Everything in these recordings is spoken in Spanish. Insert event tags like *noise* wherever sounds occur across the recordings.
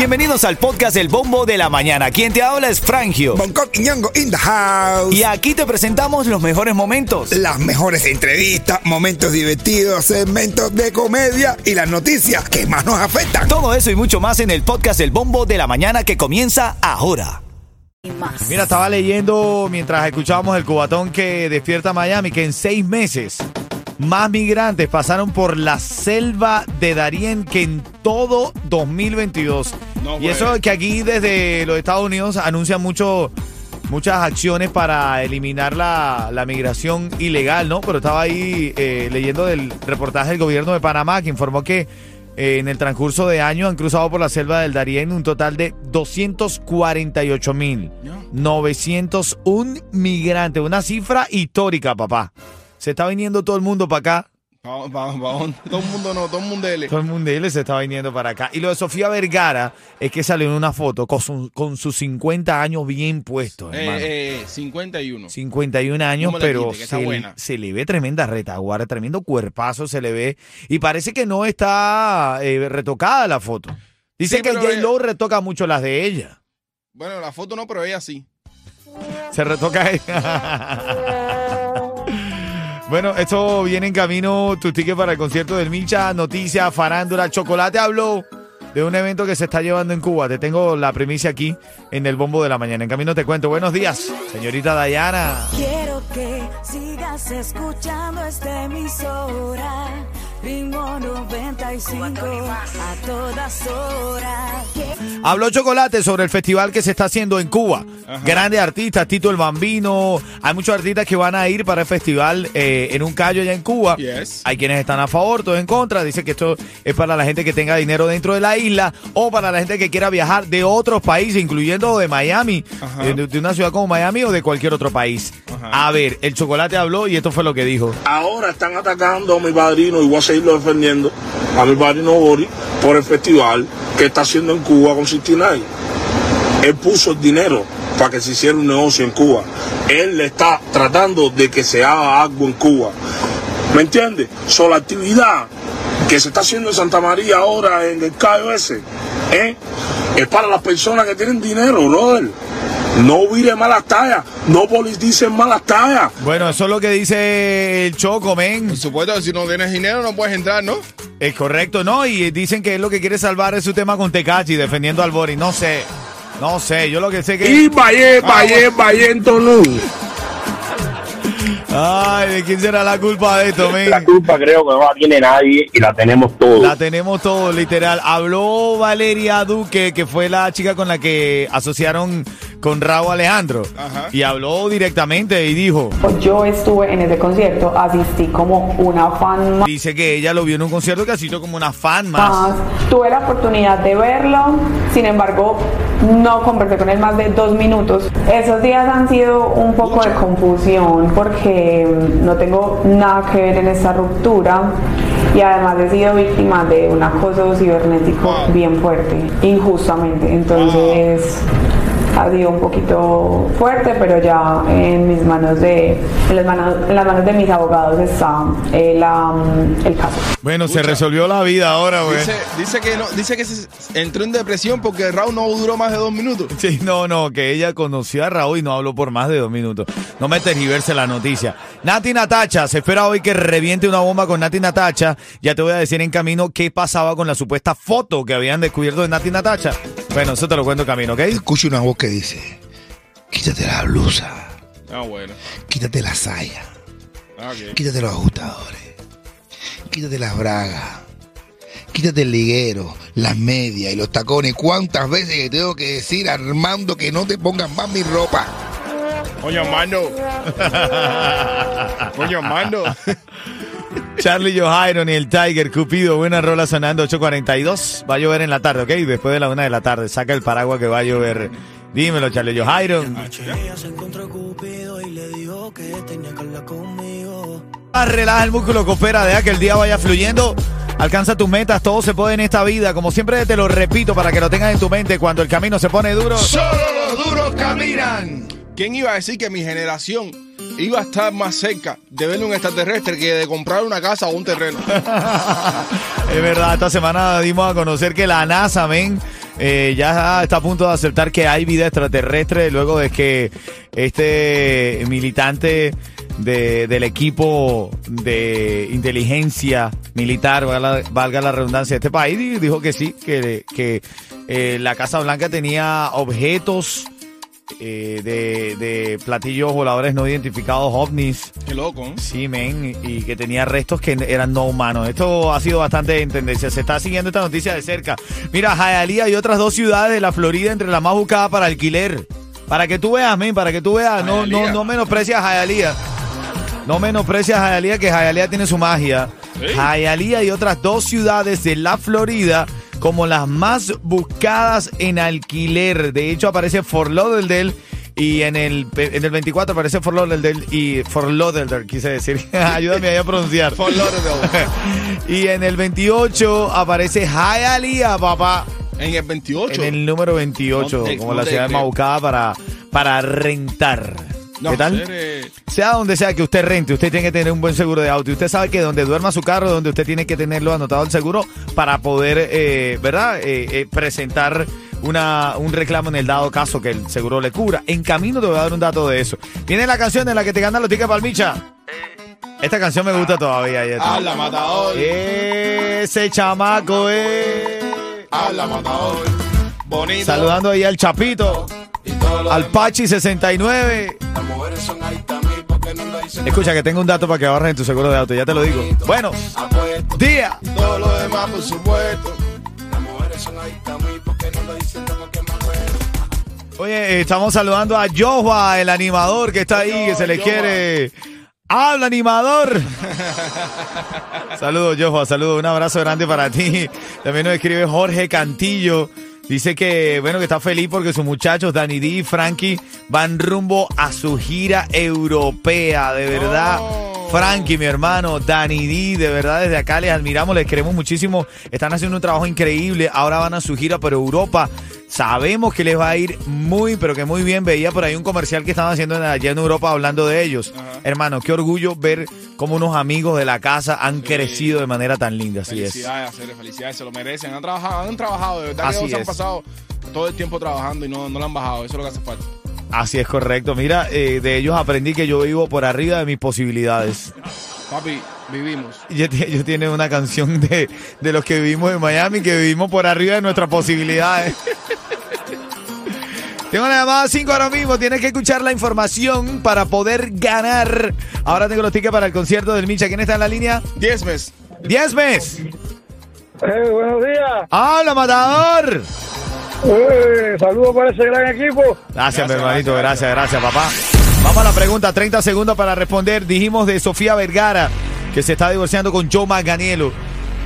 Bienvenidos al podcast El Bombo de la Mañana. Quien te habla es Frangio. Bangkok y Ñongo in the house. Y aquí te presentamos los mejores momentos. Las mejores entrevistas, momentos divertidos, segmentos de comedia y las noticias que más nos afectan. Todo eso y mucho más en el podcast El Bombo de la Mañana que comienza ahora. Mira, estaba leyendo mientras escuchábamos el cubatón que despierta Miami que en seis meses más migrantes pasaron por la selva de Darién que en todo 2022. No, y eso pues. que aquí desde los Estados Unidos anuncian mucho, muchas acciones para eliminar la, la migración ilegal, ¿no? Pero estaba ahí eh, leyendo del reportaje del gobierno de Panamá que informó que eh, en el transcurso de año han cruzado por la selva del Darién un total de 248 mil 901 migrantes. Una cifra histórica, papá. Se está viniendo todo el mundo para acá. Vamos, vamos, vamos. Todo el mundo no, todo el mundo L. Todo el mundo de él se está viniendo para acá. Y lo de Sofía Vergara es que salió en una foto con, su- con sus 50 años bien puestos, hermano. Eh, eh, 51. 51 años, No me la pero quite, que está se, buena. se le ve tremenda retaguardia, tremendo cuerpazo se le ve. Y parece que no está eh, retocada la foto. Dice Sí, que pero, J-Lo retoca mucho las de ella. Bueno, la foto no, pero ella sí. Se retoca ella. *laughs* Bueno, esto viene en camino, tu ticket para el concierto del Micha, noticias, farándula, chocolate habló de un evento que se está llevando en Cuba. Te tengo la primicia aquí en el bombo de la mañana. En camino te cuento. Buenos días, señorita Dayana. Quiero que sigas escuchando esta emisora. Ritmo 95 a todas horas. Habló Chocolate sobre el festival que se está haciendo en Cuba. Grandes artistas, Tito el Bambino. Hay muchos artistas que van a ir para el festival eh, en un callo allá en Cuba. Yes. Hay quienes están a favor, todos en contra. Dice que esto es para la gente que tenga dinero dentro de la isla o para la gente que quiera viajar de otros países, incluyendo de Miami, de, de una ciudad como Miami o de cualquier otro país. Ajá. A ver, el Chocolate habló y esto fue lo que dijo. Ahora están atacando a mi padrino y voy a seguirlo defendiendo a mi padrino Boris por el festival que está haciendo en Cuba con 69. Él puso el dinero para que se hiciera un negocio en Cuba. Él le está tratando de que se haga algo en Cuba. ¿Me entiendes? So, la actividad que se está haciendo en Santa María ahora en el Cayo ese, ¿eh? es para las personas que tienen dinero, brother. No vire malas tallas, no politicen malas tallas. Bueno, eso es lo que dice el Choco, men. Por supuesto que si no tienes dinero no puedes entrar, ¿no? Es correcto, ¿no? Y dicen que es lo que quiere salvar es su tema con Tecachi, defendiendo al Boris. No sé, no sé. Yo lo que sé que... Y Valle, Valle, Valle, Tonú. Ay, ¿de quién será la culpa de esto, men? La culpa creo que no la tiene nadie y la tenemos todos. La tenemos todo, literal. Habló Valeria Duque, que fue la chica con la que asociaron con Raúl Alejandro. Ajá. Y habló directamente y dijo, Yo estuve en ese concierto, asistí como una fan dice que ella lo vio en un concierto que asistió como una fan más. más. Tuve la oportunidad de verlo, sin embargo, no conversé con él más de dos minutos. Esos días han sido un poco de confusión porque no tengo nada que ver en esta ruptura y además he sido víctima de un acoso cibernético Wow. bien fuerte, injustamente. Entonces ha sido un poquito fuerte, pero ya en mis manos de, en las manos, en las manos de mis abogados está eh, la, mm, el caso. Bueno, se resolvió la vida ahora, güey. Dice, dice que no, dice que se entró en depresión porque Raúl no duró más de dos minutos. *laughs* Sí, no, no, que ella conoció a Raúl y no habló por más de dos minutos. No me tergiverse la noticia. Nati Natacha, se espera hoy que reviente una bomba con Nati Natacha. Ya te voy a decir en camino qué pasaba con la supuesta foto que habían descubierto de Nati Natacha. Bueno, eso te lo cuento en camino, ¿ok? Escucho una voz que dice, quítate la blusa, Ah, bueno. quítate la saya, Ah, ok. quítate los ajustadores, quítate las bragas, quítate el liguero, las medias y los tacones. ¿Cuántas veces que tengo que decir, Armando, que no te pongas más mi ropa? Coño, Armando. *laughs* Coño, Armando. *laughs* Charlie Johairo y el Tiger Cupido, buena rola sonando 8.42. Va a llover en la tarde, ¿ok? Después de la una de la tarde, saca el paraguas que va a llover. Dímelo, Charlie Johairo. Ah, Relaja el músculo, coopera, deja que el día vaya fluyendo. Alcanza tus metas, todo se puede en esta vida. Como siempre te lo repito para que lo tengas en tu mente. Cuando el camino se pone duro. Solo los duros caminan. ¿Quién iba a decir que mi generación iba a estar más cerca de ver un extraterrestre que de comprar una casa o un terreno? *laughs* Es verdad, esta semana dimos a conocer que la NASA, men, eh, ya está a punto de aceptar que hay vida extraterrestre luego de que este militante de- del equipo de inteligencia militar, valga la, redundancia de este país, di- dijo que sí, que, que eh, la Casa Blanca tenía objetos eh, de, de platillos voladores no identificados, ovnis. Qué loco, ¿eh? Sí, men, y que tenía restos que eran no humanos. Esto ha sido bastante en tendencia. Se está siguiendo esta noticia de cerca. Mira, Hialeah y otras dos ciudades de la Florida entre las más buscadas para alquiler. Para que tú veas, men, para que tú veas. No, no, no menosprecias Hialeah. No menosprecias Hialeah, que Hialeah tiene su magia. Sí. Hialeah y otras dos ciudades de la Florida como las más buscadas en alquiler. De hecho, aparece Fort Lauderdale y en el, en el 24 aparece Fort Lauderdale y Fort Lauderdale, quise decir. *laughs* Ayúdame ahí a pronunciar. Fort Lauderdale. *laughs* y en el 28 aparece Hialeah, papá. En el 28. En el número 28, No te- como la ciudad más buscada para, para rentar. No, ¿Qué tal? eh, Sea donde sea que usted rente, usted tiene que tener un buen seguro de auto. Y usted sabe que donde duerma su carro, donde usted tiene que tenerlo anotado el seguro para poder, eh, ¿verdad? Eh, eh, presentar una, un reclamo en el dado caso que el seguro le cubra. En camino te voy a dar un dato de eso. Viene la canción en la que te ganan los tickets palmicha. Esta canción me gusta todavía. Yeta. Habla, matador. Ese chamaco es. Habla, matador. Bonito. Saludando ahí al Chapito, al Pachi 69. Escucha que tengo un dato para que ahorres en tu seguro de auto, ya te lo digo. Bueno, día. Todo lo demás, por supuesto. Oye, estamos saludando a Joshua, el animador que está ahí, que se le quiere. ¡Habla, animador! *laughs* saludos, Joshua, saludos. Un abrazo grande para ti. También nos escribe Jorge Cantillo. Dice que, bueno, que está feliz porque sus muchachos, Danny D y Frankie, van rumbo a su gira europea. De verdad. Oh. Frankie, mi hermano, Danny D, de verdad desde acá les admiramos, les queremos muchísimo. Están haciendo un trabajo increíble. Ahora van a su gira por Europa. Sabemos que les va a ir muy, pero que muy bien. Veía por ahí un comercial que estaban haciendo en- allá en Europa hablando de ellos. Hermano, qué orgullo ver cómo unos amigos de la casa han crecido de manera tan linda. Así es. Felicidades, felicidades, se lo merecen. Han trabajado, han trabajado, de verdad Así que ellos han pasado todo el tiempo trabajando y no, no lo han bajado. Eso es lo que hace falta. Así es correcto. Mira, eh, de ellos aprendí que yo vivo por arriba de mis posibilidades. Papi, vivimos. *laughs* Ellos, ti- ellos tienen una canción de, de los que vivimos en Miami, que vivimos por arriba de nuestras posibilidades. *laughs* Tengo la llamada 5 ahora mismo. Tienes que escuchar la información para poder ganar. Ahora tengo los tickets para el concierto del Micha. ¿Quién está en la línea? Diez meses. 10 mes. Eh, buenos días. ¡Habla, matador! Eh, saludos para ese gran equipo. Gracias, mi Gracias, hermanito. gracias, Gracias, gracias, papá. Vamos a la pregunta. 30 segundos para responder. Dijimos de Sofía Vergara, que se está divorciando con Joe Manganiello.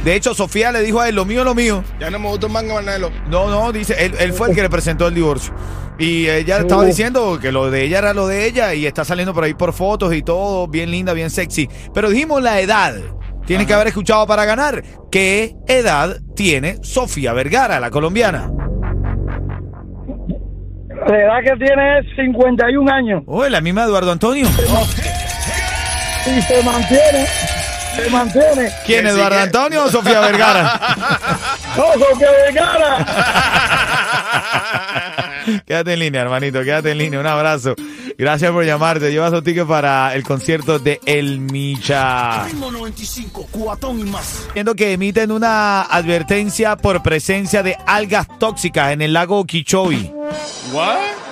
De hecho, Sofía le dijo a él, lo mío, lo mío. Ya no me gusta el manga Manelo. No, no, dice, él, él fue el que le presentó el divorcio. Y ella estaba diciendo que lo de ella era lo de ella y está saliendo por ahí por fotos y todo, bien linda, bien sexy. Pero dijimos la edad. Tienes que haber escuchado para ganar. ¿Qué edad tiene Sofía Vergara, la colombiana? La edad que tiene es 51 años Oh, la misma Eduardo Antonio. y se mantiene. Se mantiene. ¿Quién, Eduardo Antonio o Sofía Vergara? *laughs* ¡No, Sofía Vergara! *laughs* quédate en línea, hermanito, quédate en línea. Un abrazo. Gracias por llamarte. Llevas tu ticket para el concierto de El Micha. Viendo que emiten una advertencia por presencia de algas tóxicas en el lago Okeechobee. ¿What?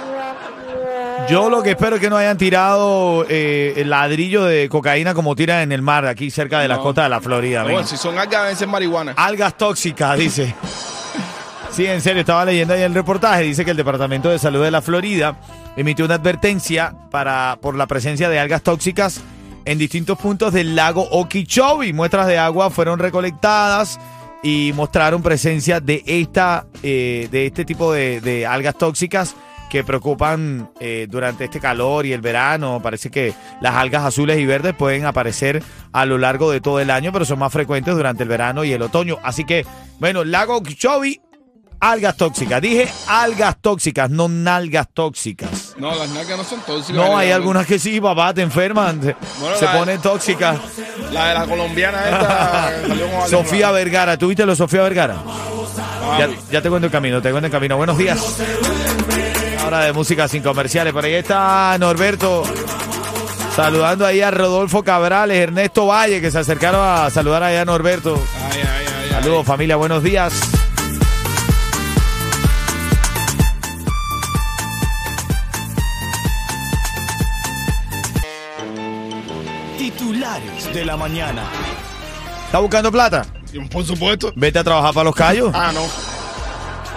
Yo lo que espero es que no hayan tirado eh, el ladrillo de cocaína como tiran en el mar, aquí cerca de la No. costa de la Florida. Bueno, si son algas, deben ser marihuana. Algas tóxicas, dice. *laughs* Sí, en serio, estaba leyendo ahí el reportaje. Dice que el Departamento de Salud de la Florida emitió una advertencia para, por la presencia de algas tóxicas en distintos puntos del lago Okeechobee. Muestras de agua fueron recolectadas y mostraron presencia de, esta, eh, de este tipo de, de algas tóxicas que preocupan eh, durante este calor y el verano. Parece que las algas azules y verdes pueden aparecer a lo largo de todo el año, pero son más frecuentes durante el verano y el otoño. Así que, bueno, lago Okeechobee, algas tóxicas. Dije algas tóxicas, no nalgas tóxicas. No, las nalgas no son tóxicas. No, hay algunas que sí, papá, te enferman, Bueno, se ponen tóxicas. La de la colombiana esta. *laughs* Sofía. Vergara, ¿tú viste lo de Sofía Vergara? Ah, Ya, ya te cuento el camino, te cuento el camino. Buenos días. Ahora de música sin comerciales. Por ahí está Norberto saludando ahí a Rodolfo Cabrales, Ernesto Valle, que se acercaron a saludar allá a Norberto. Ay, ay, ay, ay. Saludos familia, buenos días. Titulares de la mañana. ¿Está buscando plata? Por supuesto. Vete a trabajar para los callos. Ah, no.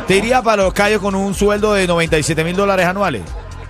¿Te irías para los callos con un sueldo de 97 mil dólares anuales?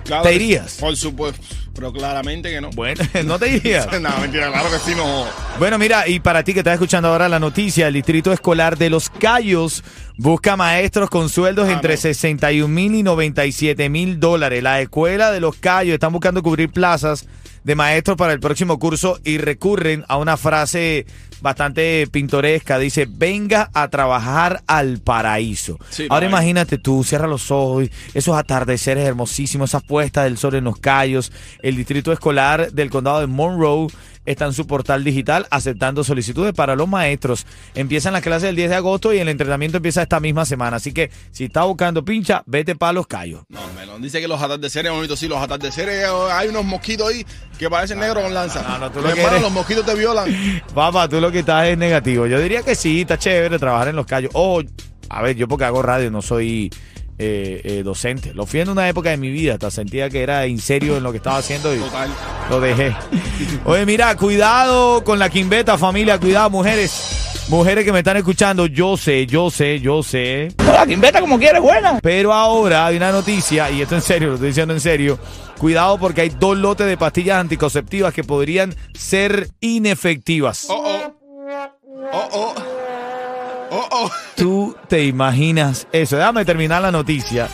Claro ¿Te irías? Por supuesto. Pero claramente que no. Bueno, *laughs* no te irías. *laughs* no, mentira, claro que sí, no. Bueno, mira, y para ti que estás escuchando ahora la noticia, el Distrito Escolar de Los Cayos busca maestros con sueldos Ah, entre no. 61 mil y 97 mil dólares. La escuela de Los Cayos están buscando cubrir plazas de maestros para el próximo curso y recurren a una frase bastante pintoresca. Dice, venga a trabajar al paraíso. Sí, Ahora no, imagínate tú, cierra los ojos, esos atardeceres hermosísimos, esas puestas del sol en los callos. El distrito escolar del condado de Monroe está en su portal digital aceptando solicitudes para los maestros. Empiezan las clases el 10 de agosto y el entrenamiento empieza esta misma semana. Así que si estás buscando pincha, vete para los callos. No, Melón dice que los atardeceres, bonito, sí, los atardeceres, eh, hay unos mosquitos ahí que parecen negros con lanza. no, no, tú lo que eres- los mosquitos te violan. *laughs* Papá, tú lo que estás es negativo. Yo diría que sí, está chévere trabajar en los callos. O, a ver, yo porque hago radio no soy eh, eh, docente. Lo fui en una época de mi vida, hasta sentía que era en serio en lo que estaba haciendo y Total. lo dejé. Oye, mira, cuidado con la quimbeta, familia, cuidado, mujeres. Mujeres que me están escuchando, yo sé, yo sé, yo sé. La quimbeta como quiere, buena. Pero ahora hay una noticia, y esto en serio, lo estoy diciendo en serio. Cuidado porque hay dos lotes de pastillas anticonceptivas que podrían ser inefectivas. Oh, oh. Oh, oh. Oh, oh. ¿Tú te imaginas eso? Déjame terminar la noticia.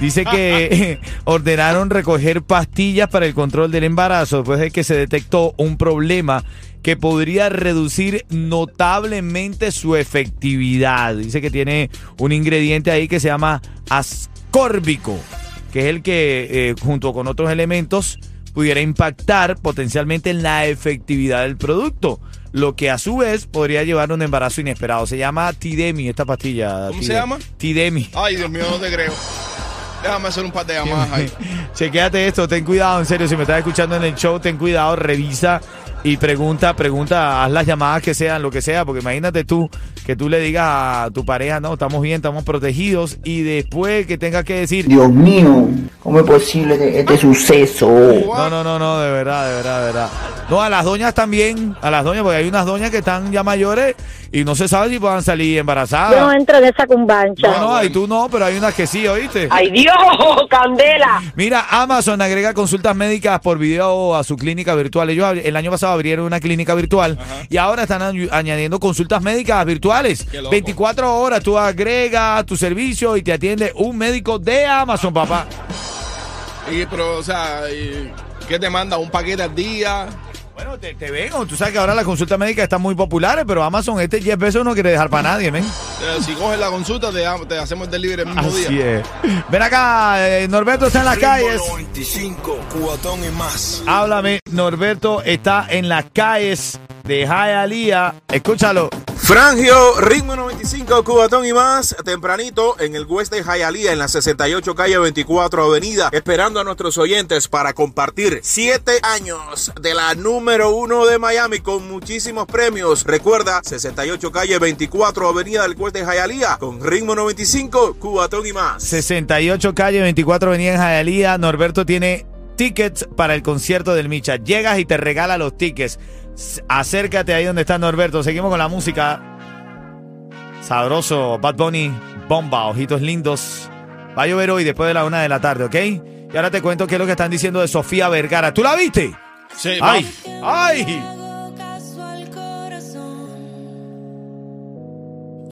Dice que *laughs* ordenaron recoger pastillas para el control del embarazo después de que se detectó un problema que podría reducir notablemente su efectividad. Dice que tiene un ingrediente ahí que se llama ascórbico, que es el que eh, junto con otros elementos pudiera impactar potencialmente en la efectividad del producto, lo que a su vez podría llevar a un embarazo inesperado. Se llama Tidemi esta pastilla. ¿Cómo se llama? Tidemi. Ay, Dios mío, no te creo. Déjame hacer un par de llamadas ahí. *laughs* Chequéate esto, ten cuidado, en serio, si me estás escuchando en el show, ten cuidado, revisa y pregunta, pregunta, haz las llamadas que sean, lo que sea, porque imagínate tú que tú le digas a tu pareja, no, estamos bien, estamos protegidos, y después que tengas que decir, Dios mío, ¿cómo es posible este, este suceso? no, no, no, no, de verdad, de verdad, de verdad. No, a las doñas también, a las doñas, porque hay unas doñas que están ya mayores y no se sabe si puedan salir embarazadas. Yo no entro en esa cumbancha. No, no, y tú no, pero hay unas que sí, ¿oíste? ¡Ay, Dios! ¡Candela! Mira, Amazon agrega consultas médicas por video a su clínica virtual. Ellos ab- el año pasado abrieron una clínica virtual y ahora están añ- añadiendo consultas médicas virtuales. Qué loco. 24 horas tú agregas tu servicio y te atiende un médico de Amazon, papá. Y, pero, o sea, ¿qué te manda? ¿Un paquete al día? Bueno, te, te vengo. Tú sabes que ahora las consultas médicas están muy populares, pero Amazon este 10 pesos no quiere dejar para nadie, men. Eh, Si coges la consulta, te, te hacemos el delivery el mismo Así día. es. Ven acá, eh, Norberto está en las calles. 95, cubatón y más. Háblame, Norberto está en las calles de Hialeah. Escúchalo. Frangio, ritmo 95, Cubatón y más, tempranito en el West de Hialeah, en la 68 calle 24 avenida, esperando a nuestros oyentes para compartir siete años de la número uno de Miami con muchísimos premios. Recuerda, 68 calle 24 avenida del West de Hialeah, con ritmo 95, Cubatón y más. 68 calle 24 avenida en Hialeah. Norberto tiene tickets para el concierto del Micha. Llegas y te regala los tickets. Acércate ahí donde está Norberto. Seguimos con la música. Sabroso, Bad Bunny, bomba, ojitos lindos. Va a llover hoy después de la una de la tarde, ¿ok? Y ahora te cuento qué es lo que están diciendo de Sofía Vergara. ¿Tú la viste? Sí, ¡Ay! ¡Ay!